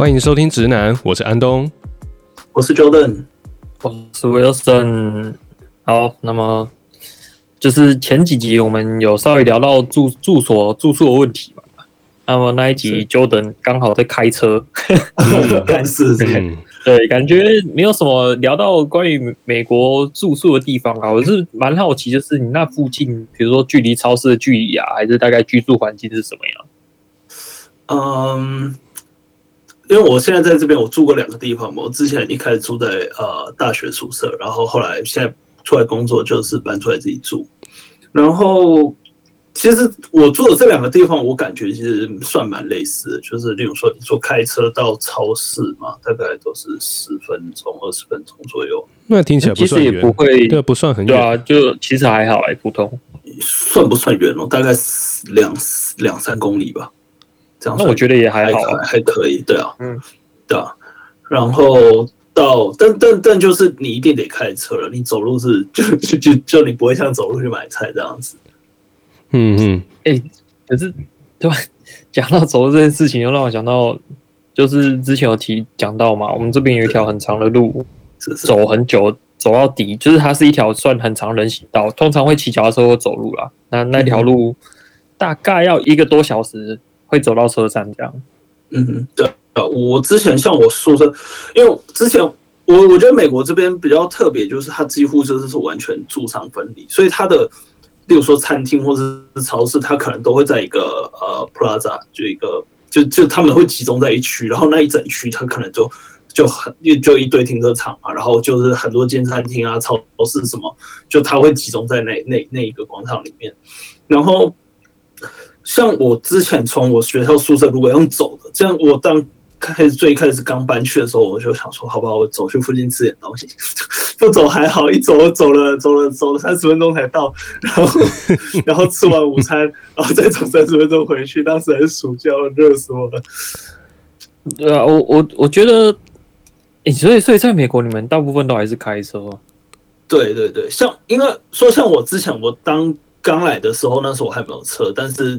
欢迎收听直男，我是安东，我是 Jordan，我是 Wilson。好，那么就是前几集我们有稍微聊到住住所住宿的问题嘛。那么那一集 Jordan 刚好在开车，但 是对，感觉没有什么聊到关于美国住宿的地方啊。我是蛮好奇，就是你那附近，比如说距离超市的距离啊，还是大概居住环境是什么样？嗯。因为我现在在这边，我住过两个地方嘛。我之前一开始住在呃大学宿舍，然后后来现在出来工作，就是搬出来自己住。然后其实我住的这两个地方，我感觉其实算蛮类似的，就是例如说你说开车到超市嘛，大概都是十分钟、二十分钟左右。那听起来不算远，其实也不会，对，不算很远。对啊，就其实还好哎，普通。算不算远哦？大概两两三公里吧。这样那我觉得也还好，还还可以，对啊，嗯，对啊。然后到，但但但就是你一定得开车了，你走路是就就就就你不会像走路去买菜这样子。嗯嗯，哎、欸，可是对吧？讲到走路这件事情，又让我想到，就是之前有提讲到嘛，我们这边有一条很长的路，走很久，走到底，就是它是一条算很长人行道，通常会骑脚踏车或走路啦。那那条路大概要一个多小时。会走到车站这样，嗯，对啊，我之前像我宿舍，因为之前我我觉得美国这边比较特别，就是它几乎就是是完全住商分离，所以它的，例如说餐厅或者是超市，它可能都会在一个呃 plaza，就一个就就他们会集中在一区，然后那一整区它可能就就很就一堆停车场嘛，然后就是很多间餐厅啊、超市什么，就它会集中在那那那一个广场里面，然后。像我之前从我学校宿舍如果用走的，这样我当开始最开始刚搬去的时候，我就想说，好吧，我走去附近吃点东西，不走还好，一走走了走了走了三十分钟才到，然后然后吃完午餐，然后再走三十分钟回去。当时还是暑假，热死我了。对啊，我我我觉得，欸，所以所以在美国，你们大部分都还是开车？对对对，像因为说像我之前我当。刚来的时候，那时候我还没有车，但是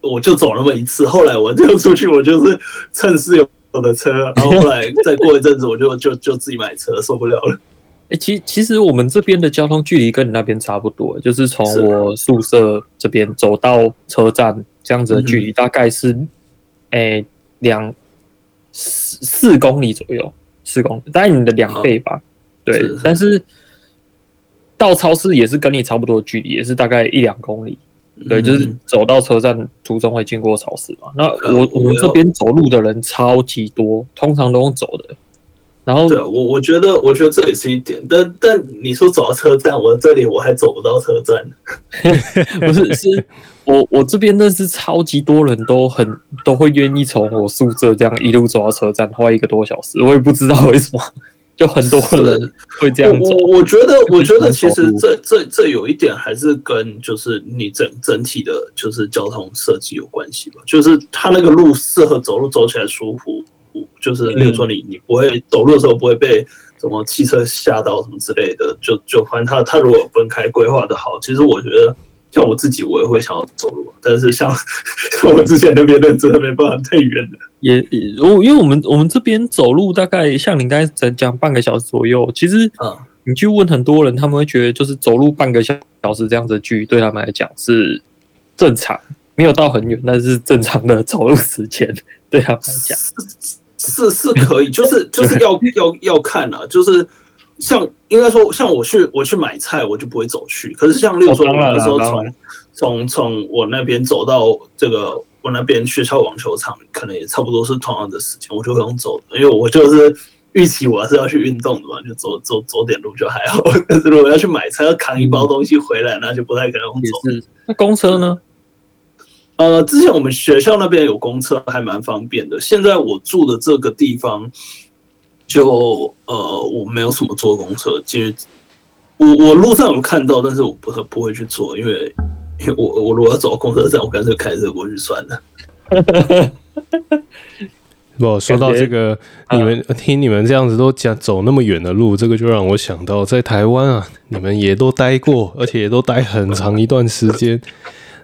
我就走那么一次。后来我就出去，我就是趁室友的车，然后后来再过一阵子，我就就就自己买车，受不了了。哎、欸，其其实我们这边的交通距离跟你那边差不多，就是从我宿舍这边走到车站这样子的距离，大概是哎两四四公里左右，四公里，大概你的两倍吧。对，但是。到超市也是跟你差不多的距离，也是大概一两公里。对，就是走到车站途中会经过超市嘛。那我我们这边走路的人超级多，通常都用走的。然后，对，我我觉得我觉得这也是一点。但但你说走到车站，我这里我还走不到车站。不是，是我我这边认识超级多人都很都会愿意从我宿舍这样一路走到车站，花一个多小时。我也不知道为什么。就很多人会这样做。我我觉得，我觉得其实这这这有一点还是跟就是你整整体的，就是交通设计有关系吧。就是它那个路适合走路走起来舒服，就是例如说你你不会走路的时候不会被什么汽车吓到什么之类的。就就反正它它如果分开规划的好，其实我觉得。像我自己，我也会想要走路，但是像 我之前那边的，真的没办法太远了。也，我因为我们我们这边走路大概像你刚才在讲半个小时左右，其实啊，你去问很多人，他们会觉得就是走路半个小小时这样子的距离，对他们来讲是正常，没有到很远，但是正常的走路时间对他们来讲是是是可以，就是就是要要要看啊，就是。像应该说，像我去我去买菜，我就不会走去。可是像例如说，有的时候从从从我那边走到这个我那边学校网球场，可能也差不多是同样的时间，我就会用走的，因为我就是预期我是要去运动的嘛，就走走走点路就还好。但是如果要去买菜，要扛一包东西回来，那就不太可能用走。那公车呢？呃，之前我们学校那边有公车，还蛮方便的。现在我住的这个地方。就呃，我没有什么坐公车，其实我我路上有看到，但是我不不会去坐，因为因为我我如果要走公车站，我干脆开车过去算了。不，说到这个，你们听你们这样子都讲走那么远的路，这个就让我想到在台湾啊，你们也都待过，而且也都待很长一段时间。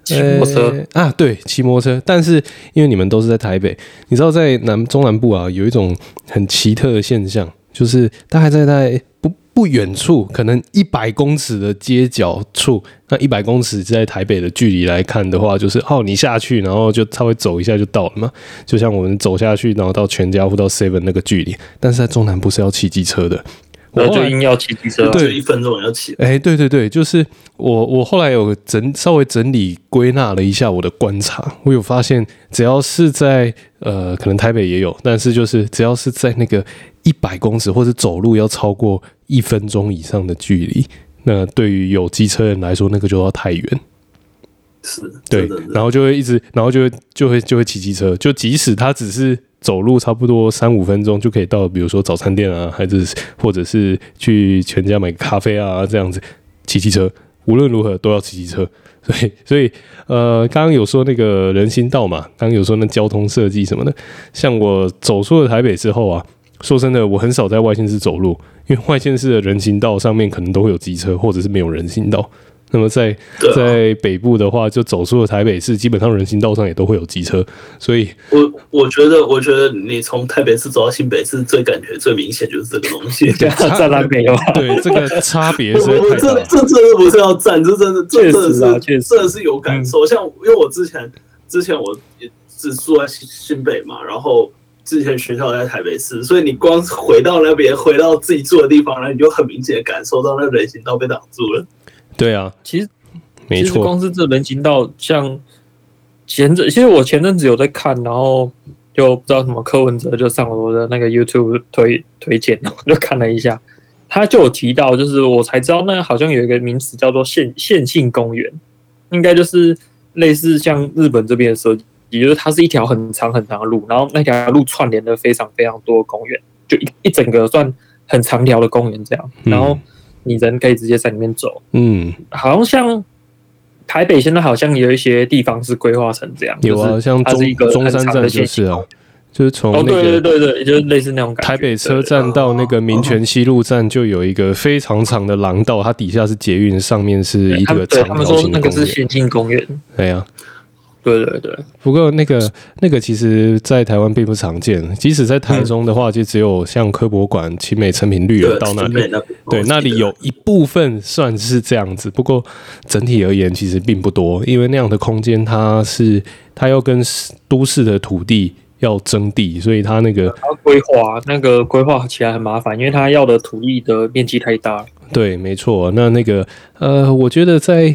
骑摩托车、啊，对，骑摩托车。但是因为你们都是在台北，你知道在南中南部啊，有一种很奇特的现象，就是大概在在不不远处，可能一百公尺的街角处，那一百公尺在台北的距离来看的话，就是哦，你下去，然后就稍微走一下就到了嘛。就像我们走下去，然后到全家或到 Seven 那个距离，但是在中南部是要骑机车的。我就硬要骑机车，对，一分钟要骑。哎、欸，对对对，就是我我后来有整稍微整理归纳了一下我的观察，我有发现，只要是在呃，可能台北也有，但是就是只要是在那个一百公尺或者走路要超过一分钟以上的距离，那对于有机车人来说，那个就要太远。是，对，然后就会一直，然后就会就会就会骑机车，就即使他只是。走路差不多三五分钟就可以到，比如说早餐店啊，还是或者是去全家买咖啡啊，这样子骑机车，无论如何都要骑机车。所以，所以呃，刚刚有说那个人行道嘛，刚刚有说那交通设计什么的，像我走出了台北之后啊，说真的，我很少在外县市走路，因为外县市的人行道上面可能都会有机车，或者是没有人行道。那么在在北部的话，就走出了台北市，基本上人行道上也都会有机车，所以我我觉得，我觉得你从台北市走到新北市，最感觉最明显就是这个东西，在南北哦。对，这个差别是 这这这真的不是要站，这真的这真的是真的是有感受。像因为我之前之前我也只住在新新北嘛，然后之前学校在台北市，所以你光回到那边，回到自己住的地方，然后你就很明显的感受到那人行道被挡住了。对啊，其实没错，光是这人行道，像前阵，其实我前阵子有在看，然后就不知道什么柯文哲就上我的那个 YouTube 推推荐，我就看了一下，他就有提到，就是我才知道，那好像有一个名词叫做线线性公园，应该就是类似像日本这边的设计，也就是它是一条很长很长的路，然后那条路串联了非常非常多的公园，就一一整个算很长条的公园这样，然后。你人可以直接在里面走，嗯，好像像台北现在好像有一些地方是规划成这样，有啊，像中中山站就是啊，就是从那个对对对对，就是类似那种感觉。台北车站到那个民权西路站就有一个非常长的廊道，它底下是捷运，上面是一个长条形的公园。那个是先进公园，对呀。对对对，不过那个那个其实，在台湾并不常见。即使在台中的话，就只有像科博馆、奇美成品绿园到那里，对，那里有一部分算是这样子。不过整体而言，其实并不多，因为那样的空间，它是它要跟都市的土地要征地，所以它那个规划那个规划起来很麻烦，因为它要的土地的面积太大。对，没错。那那个呃，我觉得在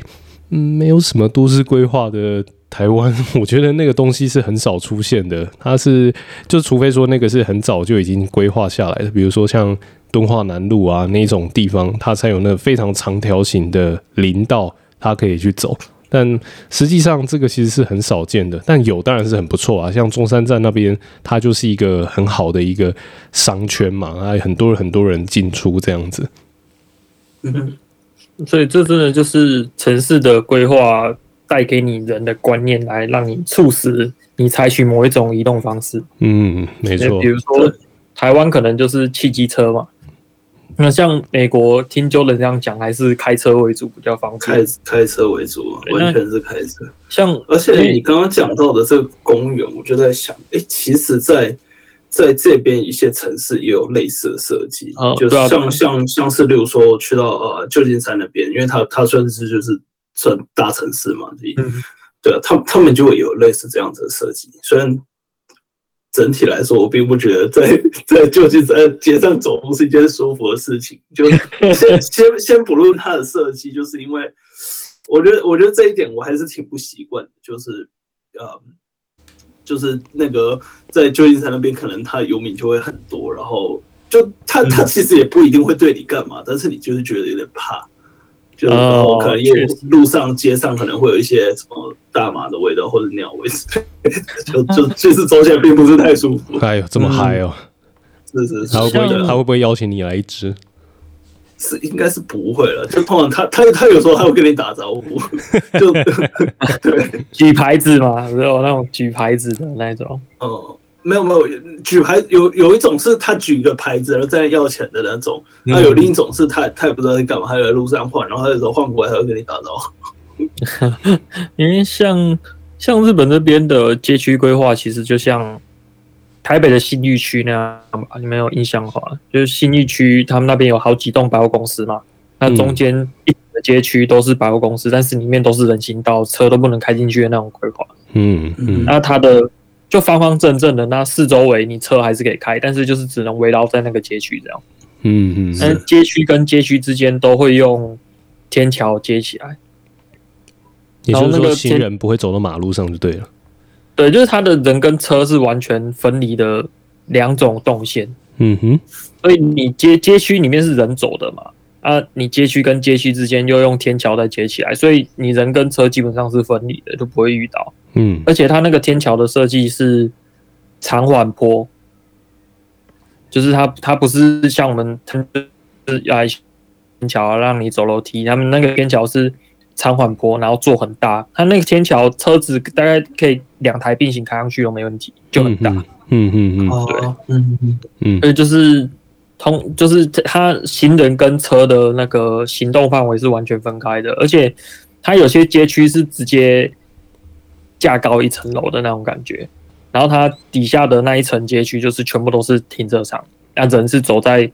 嗯，没有什么都市规划的。台湾，我觉得那个东西是很少出现的。它是，就除非说那个是很早就已经规划下来的，比如说像敦化南路啊那种地方，它才有那非常长条形的林道，它可以去走。但实际上这个其实是很少见的。但有当然是很不错啊，像中山站那边，它就是一个很好的一个商圈嘛，还有很多很多人进出这样子。嗯，所以这真的就是城市的规划。带给你人的观念，来让你促使你采取某一种移动方式。嗯，没错。比如说，台湾可能就是汽机车嘛。那像美国，听 Jordan 这样讲，还是开车为主比较方便。开开车为主，完全是开车。像而且你刚刚讲到的这个公园，我就在想，哎、欸，其实在，在在这边一些城市也有类似的设计，哦、就是像像像是，例如说去到呃旧金山那边，因为它它算是就是。算大城市嘛？嗯，对啊，他他们就会有类似这样子的设计。虽然整体来说，我并不觉得在在旧金山街上走路是一件舒服的事情。就先 先先不论它的设计，就是因为我觉得我觉得这一点我还是挺不习惯的。就是呃，就是那个在旧金山那边，可能他游民就会很多，然后就他他其实也不一定会对你干嘛，但是你就是觉得有点怕。就可能因为路上街上可能会有一些什么大麻的味道或者鸟味，就就其实走起来并不是太舒服。哎呦，这么嗨哦！是是是，他会不会他会不会邀请你来一支？是应该是不会了。就通常他他他有时候他会跟你打招呼，就 对举牌子嘛，有那种举牌子的那种。哦。没有没有举牌有有一种是他举一个牌子然后在要钱的那种，那有另一种是他他也不知道在干嘛，他在路上晃，然后他有时候晃过来他会跟你打招呼。因为像像日本这边的街区规划，其实就像台北的新义区那样吧，你们有印象的话，就是新义区他们那边有好几栋百货公司嘛，那中间一的街区都是百货公司，但是里面都是人行道，车都不能开进去的那种规划。嗯嗯，那它的就方方正正的，那四周围你车还是可以开，但是就是只能围绕在那个街区这样。嗯嗯，那街区跟街区之间都会用天桥接起来。也就是说，行人不会走到马路上就对了。对，就是他的人跟车是完全分离的两种动线。嗯哼，所以你街街区里面是人走的嘛？啊，你街区跟街区之间又用天桥再接起来，所以你人跟车基本上是分离的，就不会遇到。嗯，而且它那个天桥的设计是长缓坡，就是它它不是像我们它是要天桥让你走楼梯，他们那个天桥是。长缓坡，然后做很大，它那个天桥车子大概可以两台并行开上去都没问题，就很大。嗯嗯嗯，对，嗯嗯嗯，所以就是通，就是它行人跟车的那个行动范围是完全分开的，而且它有些街区是直接架高一层楼的那种感觉，然后它底下的那一层街区就是全部都是停车场，那人是走在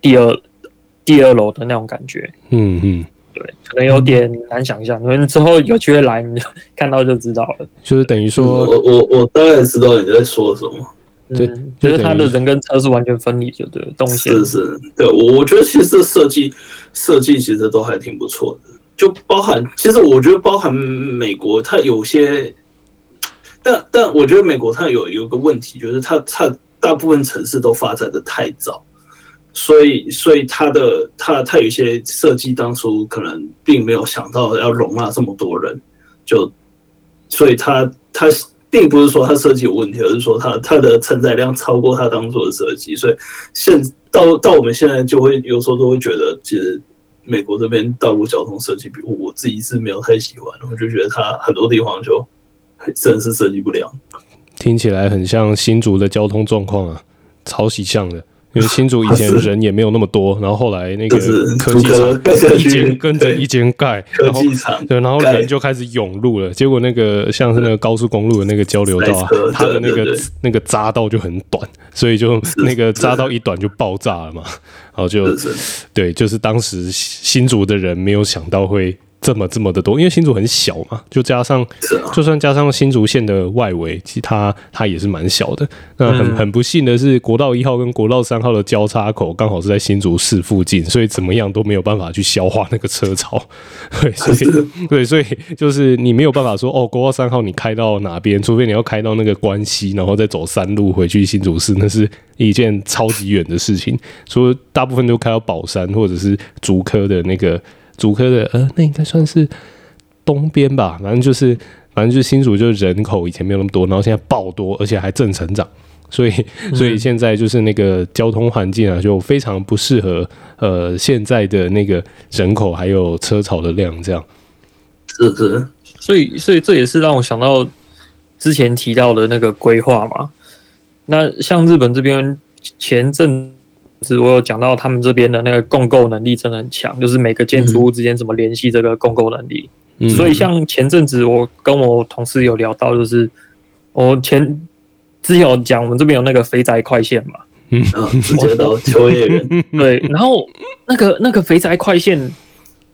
第二第二楼的那种感觉。嗯嗯。对，可能有点难想象。可能之后有机会来，你就看到就知道了。就是等于说，我我我大概知道你在说什么。对，就是他的人跟车是完全分离，就对，动线是是。对，我我觉得其实设计设计其实都还挺不错的，就包含其实我觉得包含美国，它有些，但但我觉得美国它有有个问题，就是它它大部分城市都发展的太早。所以，所以它的它它有些设计，当初可能并没有想到要容纳这么多人，就所以他他并不是说它设计有问题，而是说它它的承载量超过它当初的设计。所以现到到我们现在就会有时候都会觉得，其实美国这边道路交通设计，比我自己是没有太喜欢，我就觉得它很多地方就真的是设计不良。听起来很像新竹的交通状况啊，超级像的。因为新竹以前人也没有那么多，然后后来那个科技厂一间跟着一间盖，科技厂对，然后人就开始涌入了。结果那个像是那个高速公路的那个交流道啊，它的那个那个匝道就很短，所以就那个匝道一短就爆炸了嘛。然后就对，就是当时新竹的人没有想到会。这么这么的多，因为新竹很小嘛，就加上，就算加上新竹县的外围，其实它它也是蛮小的。那很很不幸的是，国道一号跟国道三号的交叉口刚好是在新竹市附近，所以怎么样都没有办法去消化那个车潮。对，所以对，所以就是你没有办法说哦，国道三号你开到哪边，除非你要开到那个关西，然后再走山路回去新竹市，那是一件超级远的事情。所以大部分都开到宝山或者是竹科的那个。竹科的呃，那应该算是东边吧，反正就是，反正就是新竹，就是人口以前没有那么多，然后现在爆多，而且还正成长，所以，所以现在就是那个交通环境啊，就非常不适合呃现在的那个人口还有车潮的量这样。是是，所以，所以这也是让我想到之前提到的那个规划嘛。那像日本这边前阵。是我有讲到他们这边的那个共构能力真的很强，就是每个建筑物之间怎么联系这个共构能力。嗯、所以像前阵子我跟我同事有聊到，就是我前之前有讲我们这边有那个肥宅快线嘛，嗯，我知道秋叶原。对，然后那个那个肥宅快线，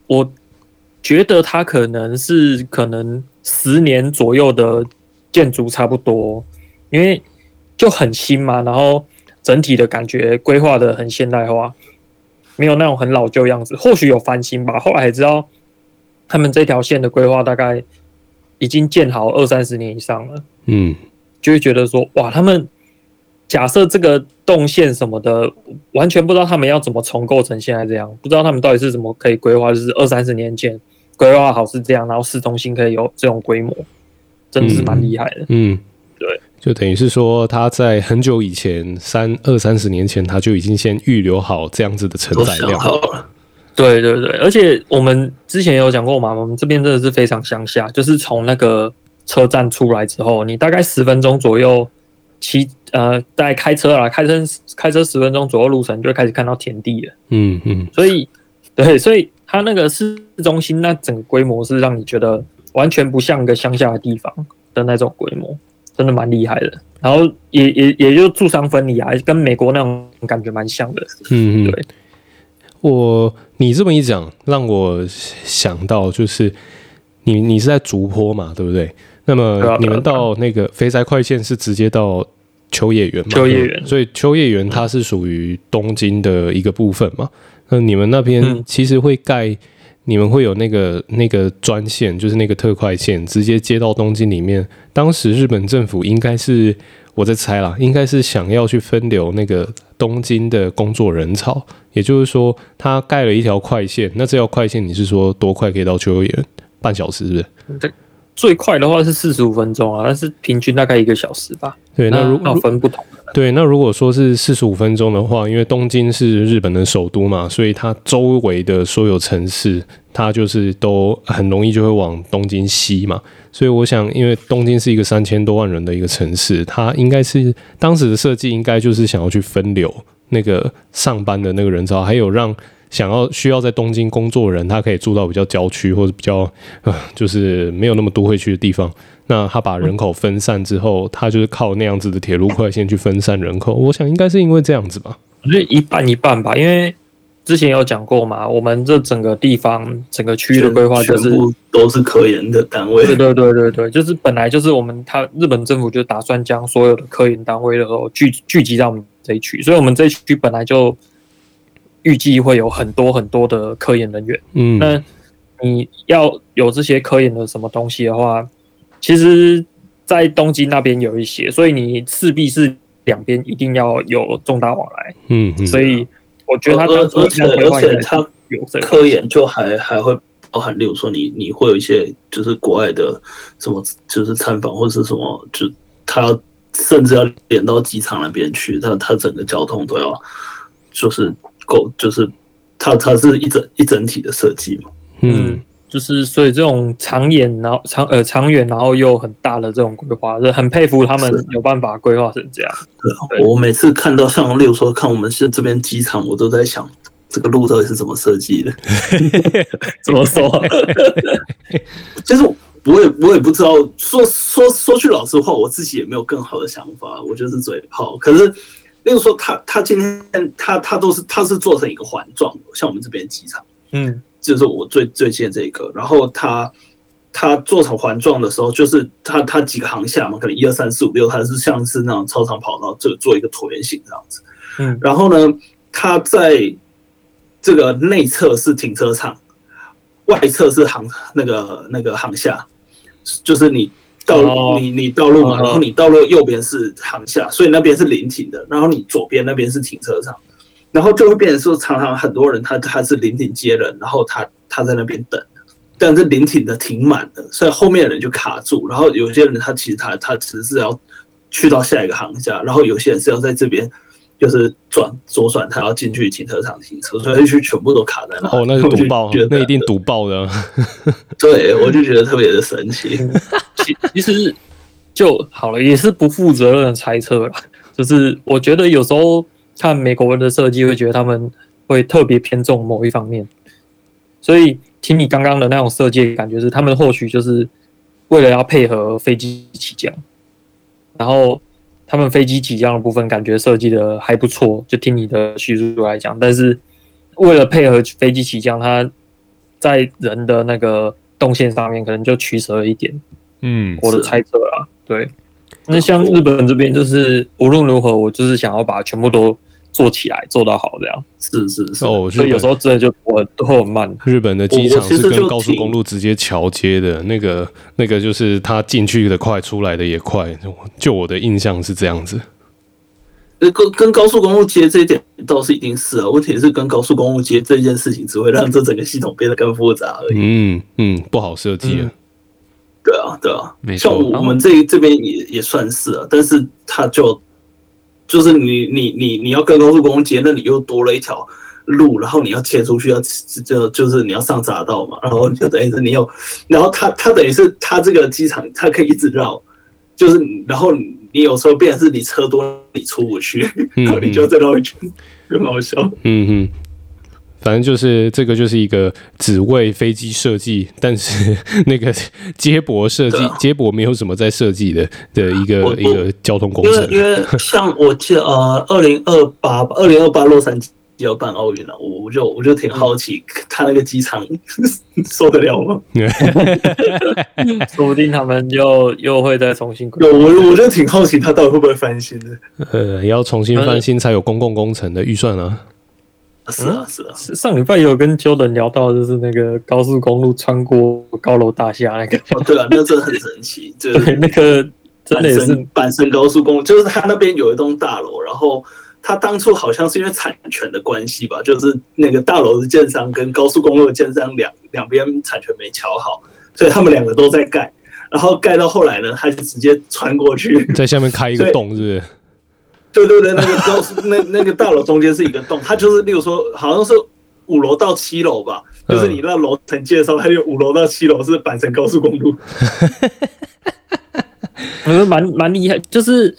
我觉得它可能是可能十年左右的建筑差不多，因为就很新嘛，然后。整体的感觉规划的很现代化，没有那种很老旧样子。或许有翻新吧。后来才知道，他们这条线的规划大概已经建好二三十年以上了。嗯，就会觉得说，哇，他们假设这个动线什么的，完全不知道他们要怎么重构成现在这样，不知道他们到底是怎么可以规划，就是二三十年前规划好是这样，然后市中心可以有这种规模，真的是蛮厉害的。嗯。就等于是说，他在很久以前，三二三十年前，他就已经先预留好这样子的承载量。对对对，而且我们之前有讲过嘛，我们这边真的是非常乡下，就是从那个车站出来之后，你大概十分钟左右骑呃，大概开车啊，开车开车十分钟左右路程，就会开始看到田地了。嗯嗯，所以对，所以它那个市中心那整个规模是让你觉得完全不像一个乡下的地方的那种规模，真的蛮厉害的。然后也也也就住商分离啊，跟美国那种感觉蛮像的。嗯嗯，对。我你这么一讲，让我想到就是你你是在竹坡嘛，对不对？那么你们到那个肥宅快线是直接到秋叶原嘛？秋叶原，所以秋叶原它是属于东京的一个部分嘛？那你们那边其实会盖，你们会有那个那个专线，就是那个特快线，直接接到东京里面。当时日本政府应该是我在猜啦，应该是想要去分流那个东京的工作人潮，也就是说，他盖了一条快线。那这条快线你是说多快可以到秋叶原？半小时是不是？对。最快的话是四十五分钟啊，但是平均大概一个小时吧。对，那如果分不同的。对，那如果说是四十五分钟的话，因为东京是日本的首都嘛，所以它周围的所有城市，它就是都很容易就会往东京西嘛。所以我想，因为东京是一个三千多万人的一个城市，它应该是当时的设计，应该就是想要去分流那个上班的那个人潮，还有让。想要需要在东京工作的人，他可以住到比较郊区或者比较呃，就是没有那么多会去的地方。那他把人口分散之后，他就是靠那样子的铁路快线去分散人口。我想应该是因为这样子吧。我觉得一半一半吧，因为之前有讲过嘛，我们这整个地方整个区域的规划就是都是科研的单位。对对对对对，就是本来就是我们他日本政府就打算将所有的科研单位的时候聚聚集到我们这一区，所以我们这一区本来就。预计会有很多很多的科研人员，嗯，那你要有这些科研的什么东西的话，其实，在东京那边有一些，所以你势必是两边一定要有重大往来，嗯，嗯，所以我觉得他而且而且他有科研就还还会包含，例如说你你会有一些就是国外的什么就是参访或者是什么，就他甚至要连到机场那边去，他他整个交通都要就是。够就是它，它是一整一整体的设计嘛。嗯，就是所以这种长远，然后长呃长远，然后又很大的这种规划，就很佩服他们有办法规划成这样。对，我每次看到像例如说看我们是这边机场，我都在想这个路到底是怎么设计的？怎么说？其实我也我也不知道。说说说句老实话，我自己也没有更好的想法，我就是嘴炮。可是。例如说他，他他今天他他都是他是做成一个环状的，像我们这边机场，嗯，就是我最最近这个，然后他他做成环状的时候，就是他他几个航厦嘛，可能一二三四五六，它是像是那种操场跑道，就做一个椭圆形这样子，嗯，然后呢，它在这个内侧是停车场，外侧是航那个那个航厦，就是你。道路，你你道路嘛，然后你道路右边是航厦，所以那边是临停的，然后你左边那边是停车场，然后就会变成说，常常很多人他他是临停接人，然后他他在那边等，但是临停的停满了，所以后面的人就卡住，然后有些人他其实他他只是要去到下一个航下，然后有些人是要在这边。就是转左转，他要进去停车场停车，所以就全部都卡在那。哦，那是堵爆，那一定堵爆的。对，我就觉得特别的神奇。其其实就好了，也是不负责任的猜测了。就是我觉得有时候看美国人的设计，会觉得他们会特别偏重某一方面。所以听你刚刚的那种设计感觉是，他们或许就是为了要配合飞机起降，然后。他们飞机起降的部分感觉设计的还不错，就听你的叙述来讲。但是为了配合飞机起降，它在人的那个动线上面可能就取舍了一点。嗯，我的猜测啊，对。那像日本这边就是无论如何，我就是想要把全部都。做起来做到好，这样是是是哦，所以有时候真的就我都会很慢。日本的机场是跟高速公路直接桥接的，那个那个就是它进去的快，出来的也快。就我的印象是这样子。跟跟高速公路接这一点倒是一定是啊，问题是跟高速公路接这件事情只会让这整个系统变得更复杂而已。嗯嗯，不好设计啊。对啊对啊，没错。像我们这这边也也算是啊，但是它就。就是你你你你要跟高速公路接，那你又多了一条路，然后你要切出去，要就就是你要上匝道嘛，然后就等于是你有，然后它它等于是它这个机场它可以一直绕，就是然后你有时候变成是你车多你出不去，然后你就再绕一圈，很好笑。嗯哼，反正就是这个就是一个只为飞机设计，但是那个接驳设计、啊、接驳没有什么在设计的的一个一个交通工程。因为因为像我记得呃，二零二八二零二八洛杉矶要办奥运了，我我就我就挺好奇，他那个机场 受得了吗？说不定他们又又会再重新。有我我就挺好奇，他到底会不会翻新的？呃，要重新翻新才有公共工程的预算啊。是啊，是啊。上礼拜有跟 Jordan 聊到，就是那个高速公路穿过高楼大厦那个。哦，对啊，那个真的很神奇。就是、对，那个真的是阪神高速公路，就是他那边有一栋大楼，然后他当初好像是因为产权的关系吧，就是那个大楼的建商跟高速公路的建商两两边产权没瞧好，所以他们两个都在盖，然后盖到后来呢，他就直接穿过去，在下面开一个洞，是不是？对对对，那个高速那那个大楼中间是一个洞，它就是，例如说，好像是五楼到七楼吧，就是你那楼层介绍，它有五楼到七楼是阪神高速公路，我觉得蛮蛮厉害。就是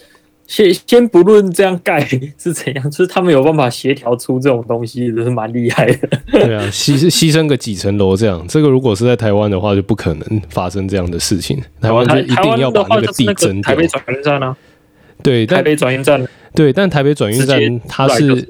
先先不论这样盖是怎样，就是他们有办法协调出这种东西，就是蛮厉害的。对啊，牺牺牲个几层楼这样，这个如果是在台湾的话，就不可能发生这样的事情。台湾就一定要把那个地震掉。台北转运站啊，对，台北转运站。对，但台北转运站它是，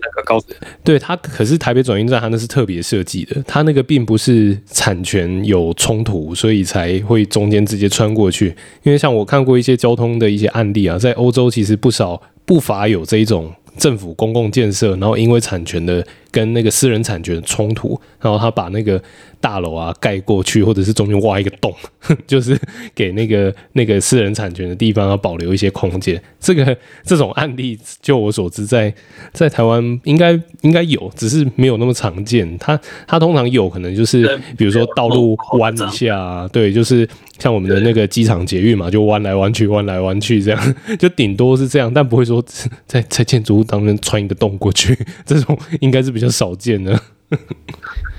对它可是台北转运站它那是特别设计的，它那个并不是产权有冲突，所以才会中间直接穿过去。因为像我看过一些交通的一些案例啊，在欧洲其实不少不乏有这一种政府公共建设，然后因为产权的跟那个私人产权冲突，然后他把那个。大楼啊，盖过去，或者是中间挖一个洞，就是给那个那个私人产权的地方要保留一些空间。这个这种案例，就我所知在，在在台湾应该应该有，只是没有那么常见。它它通常有可能就是，比如说道路弯一下，对，就是像我们的那个机场捷运嘛，就弯来弯去，弯来弯去这样，就顶多是这样，但不会说 在在建筑物当中穿一个洞过去，这种应该是比较少见的。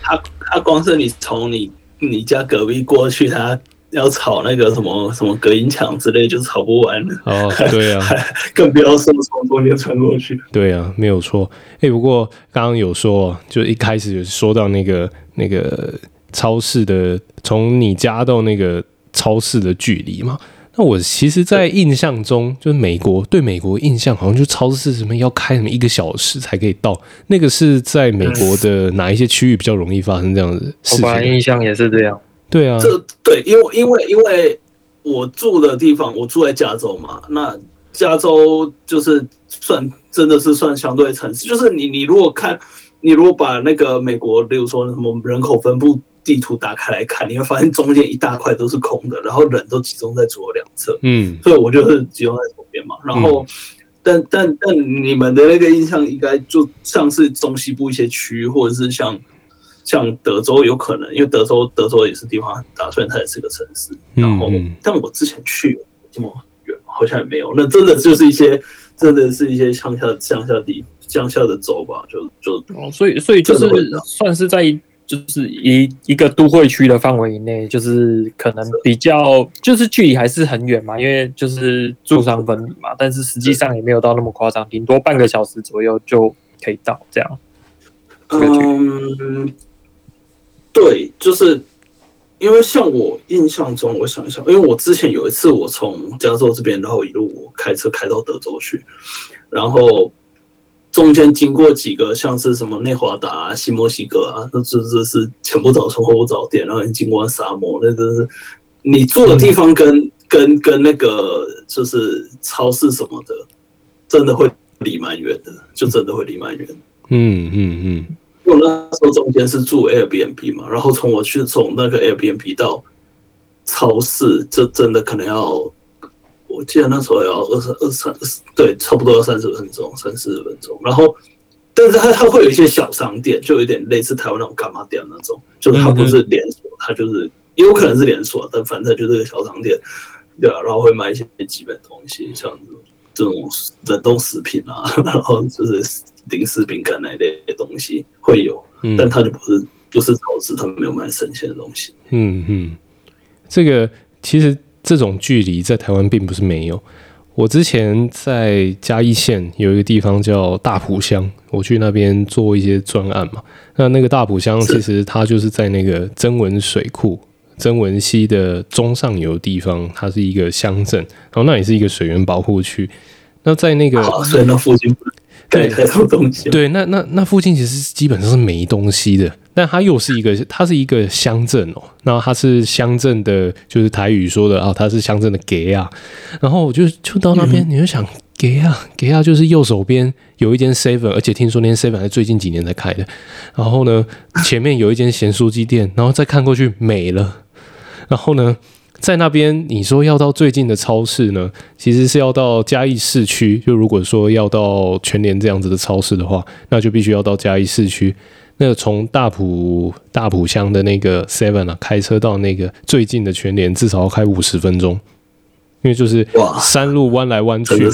他他光是你从你你家隔壁过去，他要吵那个什么什么隔音墙之类，就吵不完了。哦，对啊，更不要说从中间穿过去。对啊，没有错。哎、欸，不过刚刚有说，就一开始有说到那个那个超市的，从你家到那个超市的距离嘛。那我其实，在印象中，就是美国对美国印象，好像就超市什么要开什么一个小时才可以到。那个是在美国的哪一些区域比较容易发生这样的事情？我本来印象也是这样。对啊，这对，因为因为因为我住的地方，我住在加州嘛。那加州就是算真的是算相对城市，就是你你如果看，你如果把那个美国，比如说什么人口分布。地图打开来看，你会发现中间一大块都是空的，然后人都集中在左右两侧。嗯，所以我就是集中在左边嘛。然后，嗯、但但但你们的那个印象应该就像是中西部一些区域，或者是像像德州有可能，因为德州德州也是地方很大，虽然它也是个城市。然后，嗯、但我之前去这么远，好像也没有。那真的就是一些，真的是一些乡下乡下地乡下的州吧，就就哦，所以所以就是算是在。就是一一个都会区的范围以内，就是可能比较，就是距离还是很远嘛，因为就是住商分离嘛，但是实际上也没有到那么夸张，顶多半个小时左右就可以到这样。嗯，对，就是因为像我印象中，我想一想，因为我之前有一次我从加州这边，然后一路开车开到德州去，然后。中间经过几个像是什么内华达、啊、新墨西哥啊，那这这是前不着村后不着店，然后你经过沙漠，那真是你住的地方跟、嗯、跟跟那个就是超市什么的，真的会离蛮远的，就真的会离蛮远。嗯嗯嗯。我那时候中间是住 Airbnb 嘛，然后从我去从那个 Airbnb 到超市，这真的可能要。我记得那时候要二十二三十，对，差不多要三十分钟，三四十分钟。然后，但是它它会有一些小商店，就有点类似台湾那种干妈店那种，就是它不是连锁，它就是也有可能是连锁，但反正就是个小商店，对啊，然后会卖一些基本东西，像这种冷冻食品啊，然后就是零食饼干那一类的东西会有，但它就不是不是超市，它没有卖生鲜的东西。嗯嗯，这个其实。这种距离在台湾并不是没有。我之前在嘉义县有一个地方叫大埔乡，我去那边做一些专案嘛。那那个大埔乡其实它就是在那个曾文水库、曾文溪的中上游地方，它是一个乡镇，然后那也是一个水源保护区。那在那个所以那附近盖太多东西。对，那那那附近其实基本上是没东西的。但它又是一个，它是一个乡镇哦。然后它是乡镇的，就是台语说的啊，它是乡镇的给啊。然后我就就到那边，你就想给啊给啊，就是右手边有一间 seven，而且听说那间 seven 是最近几年才开的。然后呢，前面有一间咸酥鸡店，然后再看过去没了。然后呢，在那边你说要到最近的超市呢，其实是要到嘉义市区。就如果说要到全联这样子的超市的话，那就必须要到嘉义市区。那从大埔大埔乡的那个 Seven 啊，开车到那个最近的全联，至少要开五十分钟，因为就是山路弯来弯去嘛。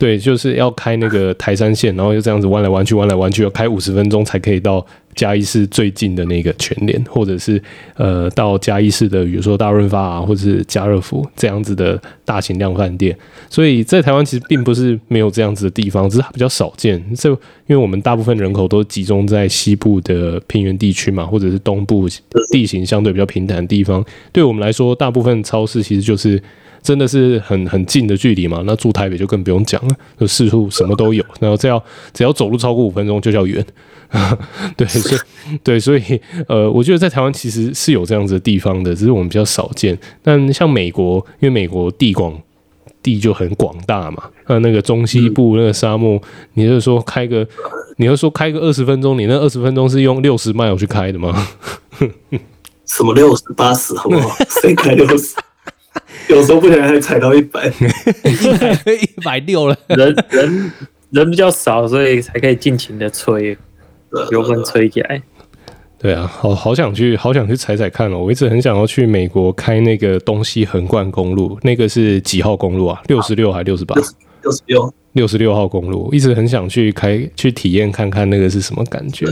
对，就是要开那个台山线，然后就这样子弯来弯去，弯来弯去，要开五十分钟才可以到嘉义市最近的那个全联，或者是呃到嘉义市的，比如说大润发啊，或者是家乐福这样子的大型量贩店。所以在台湾其实并不是没有这样子的地方，只是它比较少见。这因为我们大部分人口都集中在西部的平原地区嘛，或者是东部地形相对比较平坦的地方，对我们来说，大部分超市其实就是。真的是很很近的距离嘛？那住台北就更不用讲了，就四处什么都有。然后只要只要走路超过五分钟就叫远。对，所以对，所以呃，我觉得在台湾其实是有这样子的地方的，只是我们比较少见。但像美国，因为美国地广地就很广大嘛，那那个中西部那个沙漠，嗯、你就是说开个，你要说开个二十分钟，你那二十分钟是用六十迈去开的吗？什么六十八十好不好？谁开六十？有时候不小心还踩到一百，一百六了。人人人比较少，所以才可以尽情的吹，油门吹起来。对啊，好好想去，好想去踩踩看哦。我一直很想要去美国开那个东西横贯公路，那个是几号公路啊？六十六还六十八？六十六，六十六号公路，一直很想去开，去体验看看那个是什么感觉。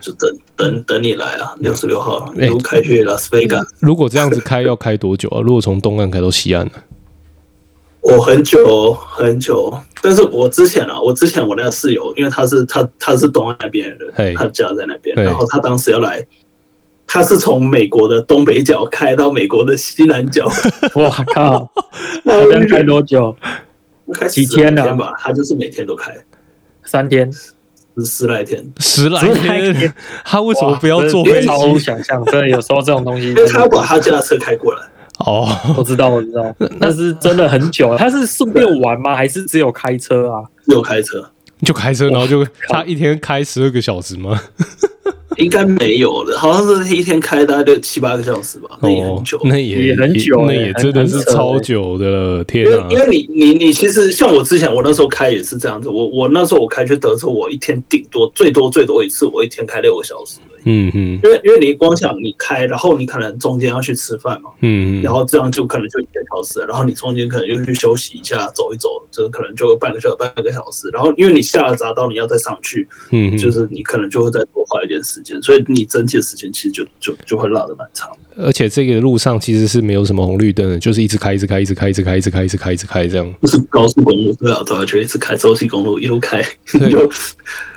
就等等等你来啊，六十六号一路开去拉斯维加。如果这样子开要开多久啊？如果从东岸开到西岸呢？我很久很久，但是我之前啊，我之前我那个室友，因为他是他他是东岸那边的人，他家在那边，然后他当时要来，他是从美国的东北角开到美国的西南角。我靠！那要开多久？开几天吧？他就是每天都开，三天。十来天，十来天，他为什么不要坐飞机？超乎想象，真的有时候这种东西，因为他要把他家的车开过来。哦，我知道，我知道，但是真的很久。他是顺便玩吗？还是只有开车啊？只有开车，就开车，然后就他一天开十二个小时吗？应该没有的，好像是一天开大概就七八个小时吧，那也很久，那也也很久，那也真的是超久的了，天啊！因为因为你你你其实像我之前我那时候开也是这样子，我我那时候我开去德州，我一天顶多最多最多一次，我一天开六个小时。嗯嗯，因为因为你光想你开，然后你可能中间要去吃饭嘛，嗯嗯，然后这样就可能就一个小时，然后你中间可能又去休息一下，走一走，就可能就半个小时半个小时，然后因为你下了匝道，你要再上去，嗯，就是你可能就会再多花一点时间，所以你整体的时间其实就就就会拉的蛮长。而且这个路上其实是没有什么红绿灯的，就是一直开一直开一直开一直开一直开一直开一直开这样。不是高速公路对啊，对啊，就一直开洲际公路一路开，就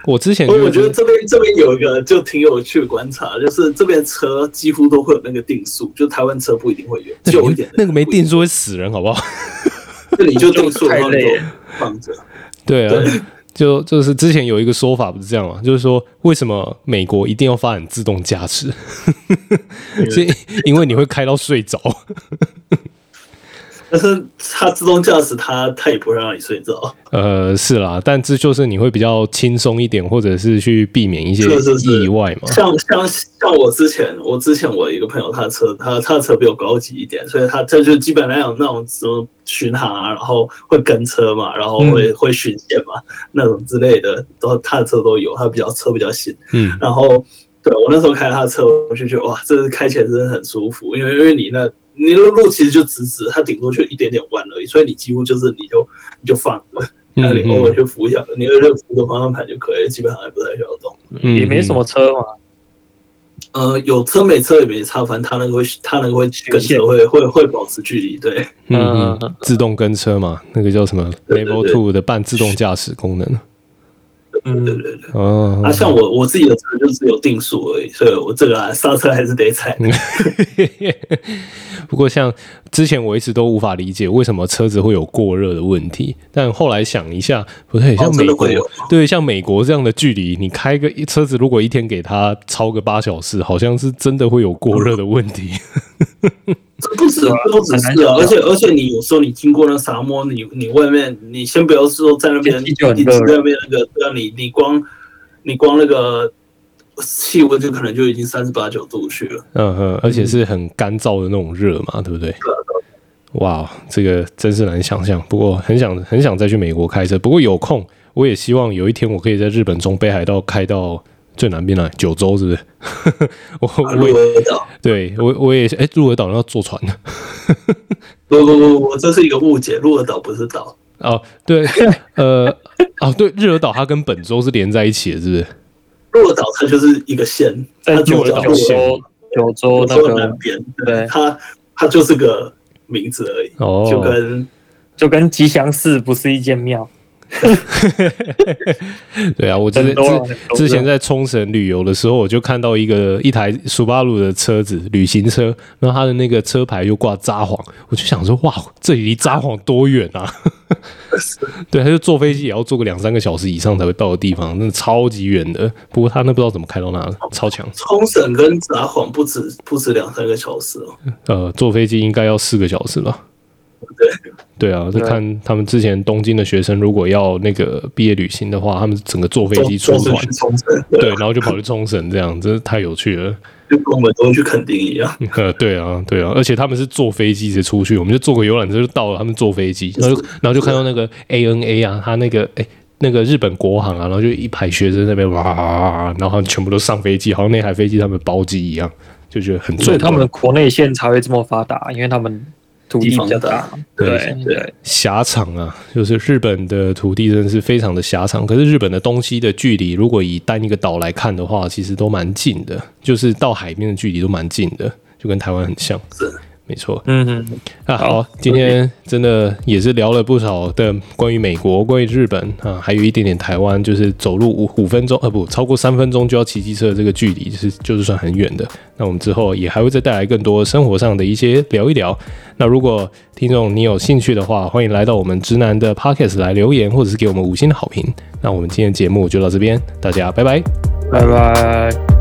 我之前我觉得这边这边有一个就挺有趣的观察，就是这边车几乎都会有那个定速，就台湾车不一定会有，就一点那个没定速会死人，好不好？这里就定速太累，放着。对啊，就就是之前有一个说法不是这样吗？就是说为什么美国一定要发展自动驾驶？所以因为你会开到睡着。但是它自动驾驶，它它也不会让你睡着。呃，是啦，但这就是你会比较轻松一点，或者是去避免一些意外嘛。像像像我之前，我之前我一个朋友，他的车他他的车比我高级一点，所以他他就基本上有那种什么巡航啊，然后会跟车嘛，然后会、嗯、会巡线嘛，那种之类的，都他的车都有，他比较车比较新。嗯，然后对我那时候开他的车，我就觉得哇，这是开起来真的很舒服，因为因为你那。你的路其实就直直，它顶多就一点点弯而已，所以你几乎就是你就你就放了，那你偶尔就扶一下，你就扶个方向盘就可以，基本上也不太需要动，也没什么车嘛。呃，有车没车也没差，反正它那个会，他那个会跟车会会会保持距离，对，嗯，嗯，自动跟车嘛，那个叫什么 Level Two 的半自动驾驶功能。嗯，对对对，哦，啊，像我我自己的车就只有定速而已，所以我这个刹车还是得踩。不过像之前我一直都无法理解为什么车子会有过热的问题，但后来想一下，不对，像美国，对，像美国这样的距离，你开个车子如果一天给它超个八小时，好像是真的会有过热的问题。不止，不只是啊，而且而且你有时候你经过那沙漠，你你外面，你先不要说在那边一直在那边那个，让你你光你光那个气温就可能就已经三十八九度去了。嗯哼，而且是很干燥的那种热嘛，对不对？哇，这个真是难想象。不过很想很想再去美国开车，不过有空我也希望有一天我可以在日本中北海道开到。最南边来九州是不是？我我也对我我也哎，鹿儿岛要坐船的。不不不不，这是一个误解，鹿儿岛不是岛。哦，对，呃，哦，对，日尔岛它跟本州是连在一起的，是不是？鹿儿岛它就是一个县，在九州九州那个南边，对，它它就是个名字而已。哦，就跟就跟吉祥寺不是一间庙。对啊，我之之之前在冲绳旅游的时候，我就看到一个一台 Subaru 的车子，旅行车，然后它的那个车牌又挂札幌，我就想说，哇，这里离札幌多远啊？对，他就坐飞机也要坐个两三个小时以上才会到的地方，那超级远的。不过他那不知道怎么开到那，超强。冲绳跟札幌不止不止两三个小时哦。呃，坐飞机应该要四个小时吧。对对啊，就看他们之前东京的学生，如果要那个毕业旅行的话，他们整个坐飞机出团，对，然后就跑去冲绳，这样真是太有趣了，就跟我们都去垦丁一样。呃，对啊，对啊，而且他们是坐飞机直接出去，我们就坐个游览车就到了，他们坐飞机，然后就然后就看到那个 ANA 啊，他那个哎那个日本国航啊，然后就一排学生在那边哇，然后他们全部都上飞机，好像那台飞机他们包机一样，就觉得很。所以他们的国内线才会这么发达，因为他们。土地比较大，对对，狭长啊，就是日本的土地真的是非常的狭长。可是日本的东西的距离，如果以单一个岛来看的话，其实都蛮近的，就是到海边的距离都蛮近的，就跟台湾很像。没错，嗯嗯啊，好，今天真的也是聊了不少的关于美国、关于日本啊，还有一点点台湾，就是走路五五分钟，呃，不超过三分钟就要骑机车的这个距离，就是就是算很远的。那我们之后也还会再带来更多生活上的一些聊一聊。那如果听众你有兴趣的话，欢迎来到我们直男的 Podcast 来留言，或者是给我们五星的好评。那我们今天节目就到这边，大家拜拜，拜拜。